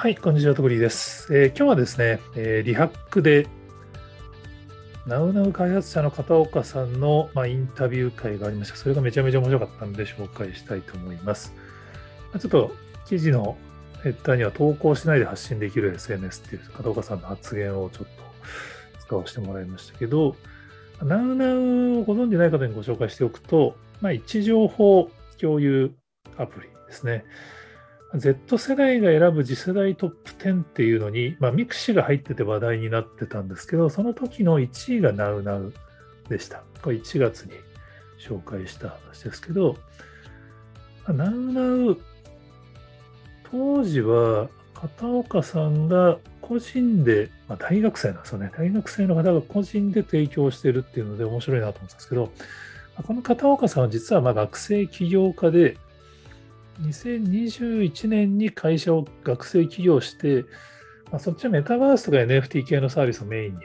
はい、こんにちは、とくりです、えー、今日はですね、えー、リハックで、ナウナウ開発者の片岡さんの、まあ、インタビュー会がありました。それがめちゃめちゃ面白かったので紹介したいと思います。ちょっと記事のヘッダーには投稿しないで発信できる SNS っていう片岡さんの発言をちょっと使わせてもらいましたけど、ナウナウをご存じない方にご紹介しておくと、まあ、位置情報共有アプリですね。Z 世代が選ぶ次世代トップ10っていうのに、まあ、ミクシーが入ってて話題になってたんですけど、その時の1位が NowNow でした。これ1月に紹介した話ですけど、NowNow、当時は片岡さんが個人で、まあ、大学生なんですよね。大学生の方が個人で提供してるっていうので面白いなと思ったんですけど、この片岡さんは実はま学生起業家で、2021年に会社を学生起業して、まあ、そっちはメタバースとか NFT 系のサービスをメインに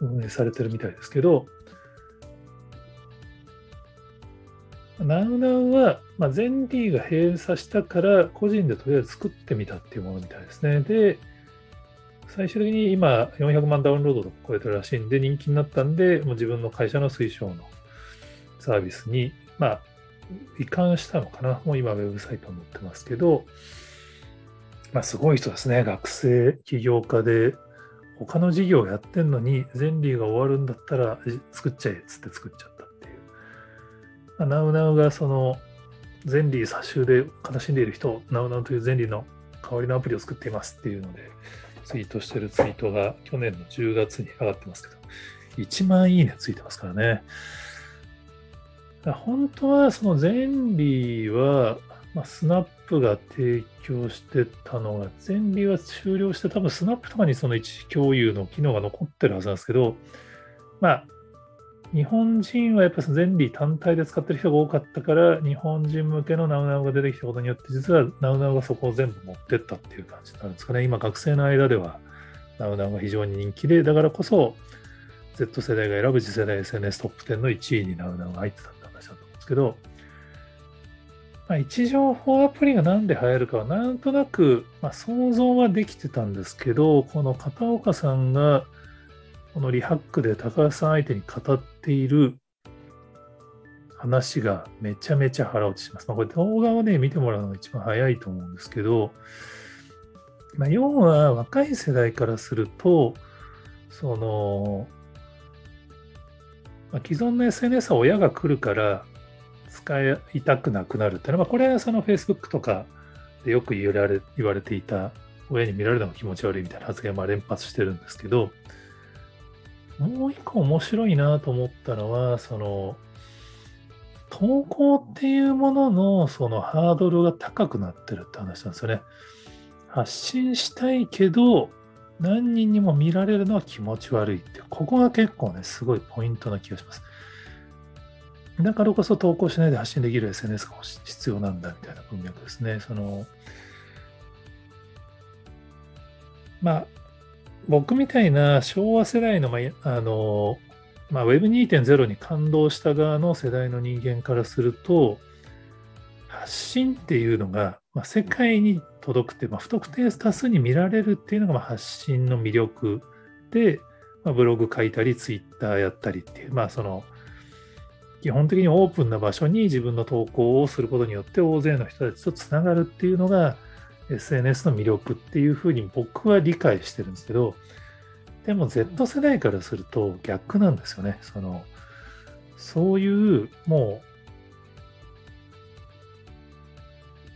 運営されてるみたいですけど、NowNow は、まあ、ゼンリーが閉鎖したから個人でとりあえず作ってみたっていうものみたいですね。で、最終的に今400万ダウンロードとか超えてるらしいんで人気になったんで、もう自分の会社の推奨のサービスに、まあ、移管したのかな？もう今、ウェブサイトを載ってますけど、まあ、すごい人ですね。学生、起業家で、他の事業をやってんのに、ゼンリーが終わるんだったら作っちゃえっつって作っちゃったっていう。まあ、ナウナウがその、ゼンリー差しで悲しんでいる人、ナウナウというゼンリーの代わりのアプリを作っていますっていうので、ツイートしてるツイートが去年の10月に上がってますけど、1万いいねついてますからね。本当はそのゼンリーは、まあ、スナップが提供してたのが、ゼンリーは終了して、多分スナップとかにその一時共有の機能が残ってるはずなんですけど、まあ、日本人はやっぱりゼンリー単体で使ってる人が多かったから、日本人向けのナウナウが出てきたことによって、実はナウナウがそこを全部持ってったっていう感じなんですかね。今、学生の間ではナウナウが非常に人気で、だからこそ、Z 世代が選ぶ次世代 SNS トップ10の1位にナウナウが入ってたですけど、まあ、位置情報アプリが何で流行るかはなんとなく、まあ、想像はできてたんですけど、この片岡さんがこのリハックで高橋さん相手に語っている話がめちゃめちゃ腹落ちします。まあ、これ動画をね、見てもらうのが一番早いと思うんですけど、まあ、要は若い世代からすると、その、まあ、既存の SNS は親が来るから使いたくなくなるっていうのは、これはその Facebook とかでよく言われ言われていた親に見られるのが気持ち悪いみたいな発言も連発してるんですけど、もう一個面白いなと思ったのは、その、投稿っていうもののそのハードルが高くなってるって話なんですよね。発信したいけど、何人にも見られるのは気持ち悪いって、ここが結構ね、すごいポイントな気がします。だからこそ投稿しないで発信できる SNS が必要なんだみたいな文脈ですね。そのまあ、僕みたいな昭和世代の、まあ、あの、まあ、Web2.0 に感動した側の世代の人間からすると、発信っていうのが、まあ、世界に届くって、まあ、不特定多数に見られるっていうのが、まあ、発信の魅力で、まあ、ブログ書いたり、ツイッターやったりっていう、まあ、その、基本的にオープンな場所に自分の投稿をすることによって大勢の人たちとつながるっていうのが SNS の魅力っていうふうに僕は理解してるんですけどでも Z 世代からすると逆なんですよね。そのそういうも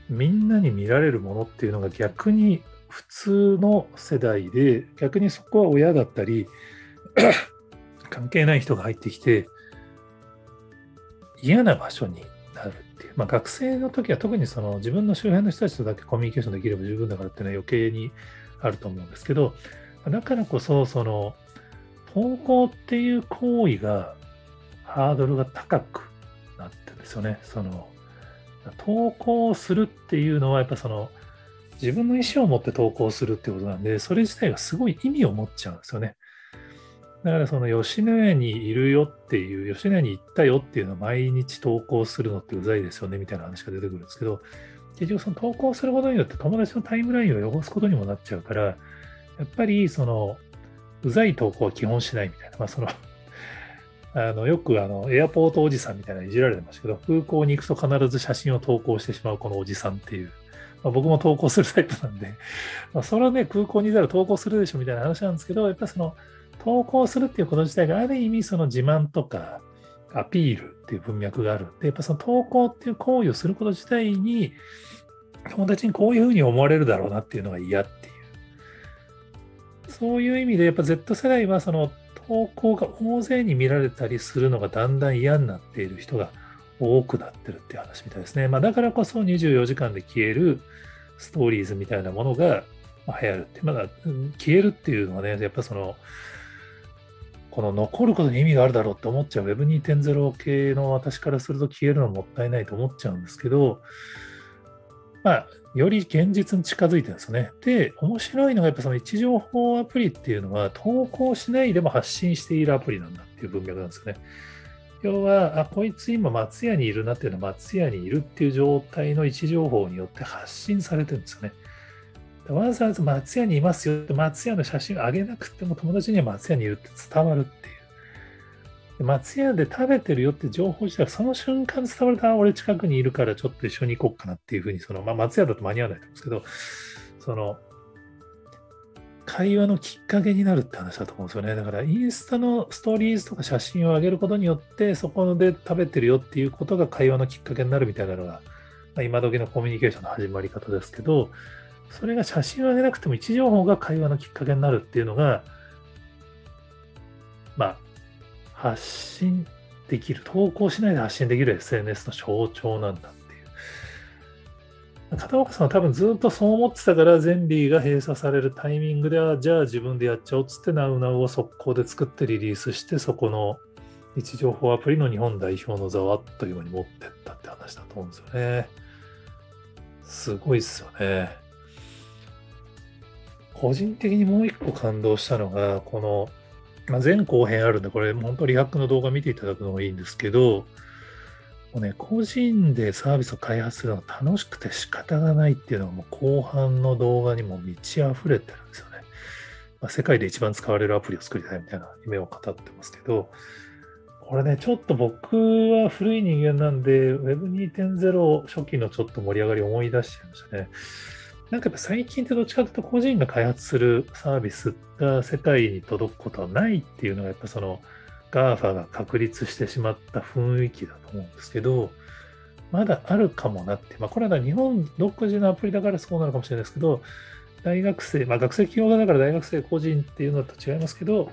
うみんなに見られるものっていうのが逆に普通の世代で逆にそこは親だったり 関係ない人が入ってきて嫌な場所になるっていう、まあ、学生の時は特にその自分の周辺の人たちとだけコミュニケーションできれば十分だからっていうのは余計にあると思うんですけど、だからこそ、その、投稿っていう行為がハードルが高くなってるんですよね。その、投稿するっていうのは、やっぱその、自分の意思を持って投稿するってことなんで、それ自体がすごい意味を持っちゃうんですよね。だからその吉野家にいるよっていう、吉野家に行ったよっていうのを毎日投稿するのってうざいですよねみたいな話が出てくるんですけど、結局その投稿することによって友達のタイムラインを汚すことにもなっちゃうから、やっぱりその、うざい投稿は基本しないみたいな、まあその あのよくあのエアポートおじさんみたいないじられてましたけど、空港に行くと必ず写真を投稿してしまうこのおじさんっていう、まあ、僕も投稿するタイプなんで、まあ、それはね、空港にいたら投稿するでしょみたいな話なんですけど、やっぱその投稿するっていうこと自体がある意味その自慢とかアピールっていう文脈があるんで、やっぱその投稿っていう行為をすること自体に、友達にこういうふうに思われるだろうなっていうのが嫌っていう。そういう意味で、やっぱ Z 世代はその投稿が大勢に見られたりするのがだんだん嫌になっている人が多くなってるっていう話みたいですね。まあ、だからこそ24時間で消えるストーリーズみたいなものが流行るって。まだ消えるっていうのはね、やっぱその、この残ることに意味があるだろうって思っちゃう Web2.0 系の私からすると消えるのもったいないと思っちゃうんですけど、まあ、より現実に近づいてるんですよね。で、面白いのがやっぱその位置情報アプリっていうのは投稿しないでも発信しているアプリなんだっていう文脈なんですよね。要は、あ、こいつ今松屋にいるなっていうのは松屋にいるっていう状態の位置情報によって発信されてるんですよね。わざわざ松屋にいますよって松屋の写真を上げなくても友達には松屋にいるって伝わるっていう。松屋で食べてるよって情報自体がその瞬間伝わると、あ、俺近くにいるからちょっと一緒に行こうかなっていうふうに、その、まあ、松屋だと間に合わないと思うんですけど、その、会話のきっかけになるって話だと思うんですよね。だから、インスタのストーリーズとか写真を上げることによって、そこで食べてるよっていうことが会話のきっかけになるみたいなのが、まあ、今時のコミュニケーションの始まり方ですけど、それが写真を上げなくても位置情報が会話のきっかけになるっていうのが、まあ、発信できる、投稿しないで発信できる SNS の象徴なんだっていう。片岡さんは多分ずっとそう思ってたから、ゼンリーが閉鎖されるタイミングでは、じゃあ自分でやっちゃおうっつって、ナウナウを速攻で作ってリリースして、そこの位置情報アプリの日本代表の座をあっという間に持ってったって話だと思うんですよね。すごいっすよね。個人的にもう一個感動したのが、このまあ、前後編あるんで、これ本当リハックの動画見ていただくのがいいんですけど、もうね、個人でサービスを開発するのが楽しくて仕方がないっていうのがもう後半の動画にも満ち溢れてるんですよね。まあ、世界で一番使われるアプリを作りたいみたいな夢を語ってますけど、これね、ちょっと僕は古い人間なんで、Web2.0 初期のちょっと盛り上がりを思い出しちゃいましたね。なんかやっぱ最近ってどっちかというと個人が開発するサービスが世界に届くことはないっていうのがやっぱその GAFA が確立してしまった雰囲気だと思うんですけど、まだあるかもなって、まあこれは日本独自のアプリだからそうなのかもしれないですけど、大学生、まあ学生企業側だから大学生個人っていうのと違いますけど、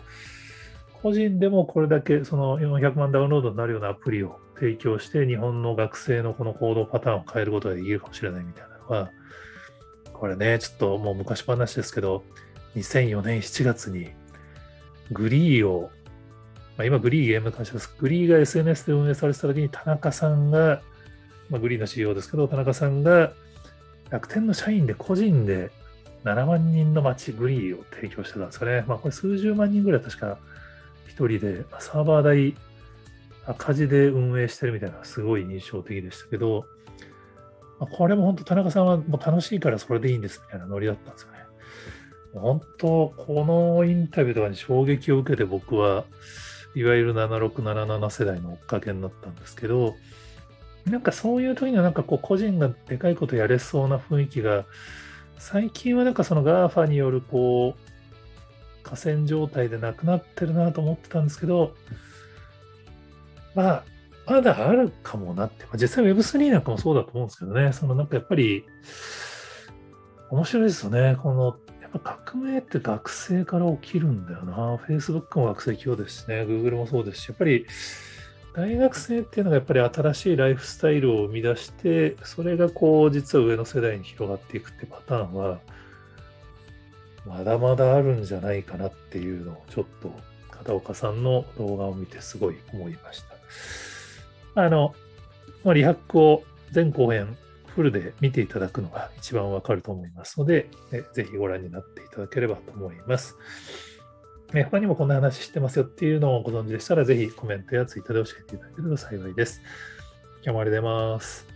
個人でもこれだけその400万ダウンロードになるようなアプリを提供して日本の学生のこの行動パターンを変えることができるかもしれないみたいなのは、これね、ちょっともう昔話ですけど、2004年7月にグリーを、まあ、今グリーゲーム会社です。グリーが SNS で運営されてた時に田中さんが、まあ、グリーの CEO ですけど、田中さんが楽天の社員で個人で7万人の街グリーを提供してたんですかね。まあこれ数十万人ぐらい確か一人で、サーバー代赤字で運営してるみたいなすごい印象的でしたけど、これも本当田中さんはもう楽しいからそれでいいんですみたいなノリだったんですよね。本当、このインタビューとかに衝撃を受けて僕はいわゆる7677世代の追っかけになったんですけど、なんかそういう時にはなんかこう個人がでかいことやれそうな雰囲気が、最近はなんかその GAFA によるこう、河川状態でなくなってるなと思ってたんですけど、まあ、まだあるかもなって、まあ、実際 Web3 なんかもそうだと思うんですけどね、そのなんかやっぱり、面白いですよね。この、やっぱ革命って学生から起きるんだよな。Facebook も学生企業ですしね、Google もそうですし、やっぱり大学生っていうのがやっぱり新しいライフスタイルを生み出して、それがこう、実は上の世代に広がっていくってパターンは、まだまだあるんじゃないかなっていうのをちょっと片岡さんの動画を見てすごい思いました。あの、まあ、リハックを全公演フルで見ていただくのが一番わかると思いますので、ぜひご覧になっていただければと思います。他にもこんな話してますよっていうのをご存知でしたら、ぜひコメントやツイッターで教えていただけると幸いです。今日もありがとうございます。